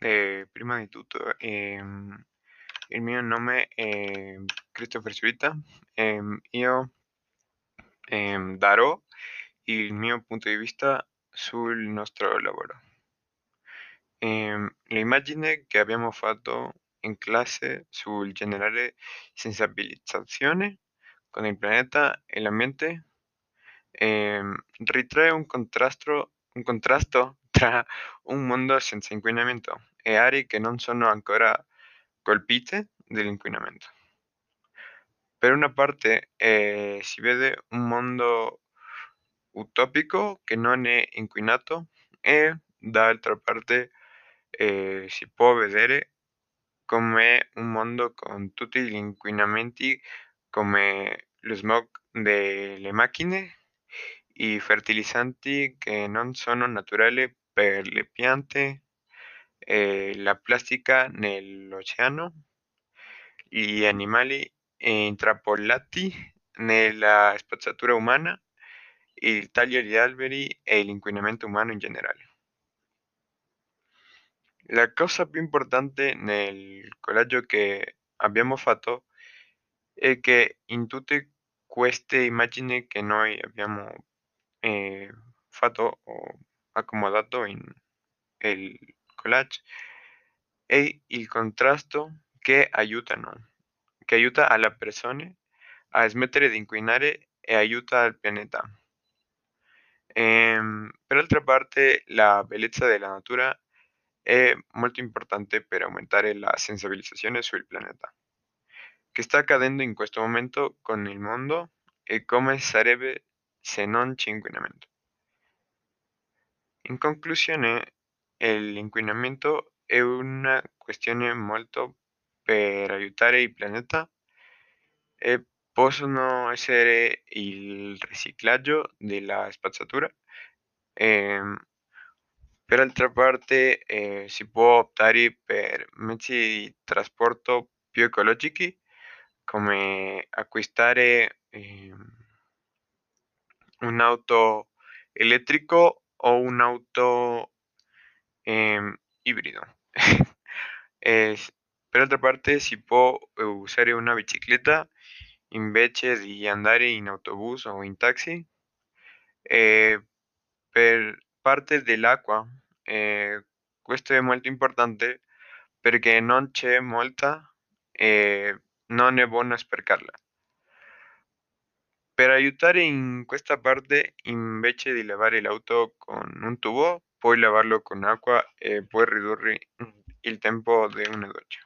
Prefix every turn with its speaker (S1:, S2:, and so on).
S1: eh, prima di tutto, il mio nome è Christopher Suita. Io ehm, darò il mio punto di vista sul nostro lavoro. Ehm, l'immagine che abbiamo fatto in classe sul generare sensibilizzazione con il pianeta e l'ambiente ehm, ritrae un contrasto, un contrasto tra un mondo senza inquinamento e aree che non sono ancora colpite dall'inquinamento. Per una parte eh, si vede un mondo utopico che non è inquinato e dall'altra parte eh, si può vedere come un mondo con tutti gli inquinamenti come lo smog delle macchine, i fertilizzanti che non sono naturali per le piante, eh, la plastica nell'oceano, gli animali intrappolati nella spazzatura umana, il taglio di alberi e l'inquinamento umano in generale. La cosa più importante nel collaggio che abbiamo fatto è che in tutte queste immagini che noi abbiamo eh, fatto o accomodato in il collage è il contrasto che aiutano, che aiuta alle persone a smettere di inquinare e aiuta al pianeta. Ehm, per altra parte, la bellezza della natura è molto importante per aumentare la sensibilizzazione sul pianeta. Che sta accadendo in questo momento con il mondo e come sarebbe se non c'è inquinamento. In conclusione, l'inquinamento è una questione molto per aiutare il pianeta e possono essere il riciclaggio della spazzatura. Ehm, per altra parte eh, si può optare per mezzi di trasporto più ecologici come acquistare ehm, un'auto elettrico o un'auto ehm, ibrido. Es- per altra parte si può usare una bicicletta invece di andare in autobus o in taxi. Eh, parte dell'acqua, eh, questo è molto importante perché non c'è molta e non è buono sprecarla. Per aiutare in questa parte, invece di lavare l'auto con un tubo, puoi lavarlo con acqua e puoi ridurre il tempo di una doccia.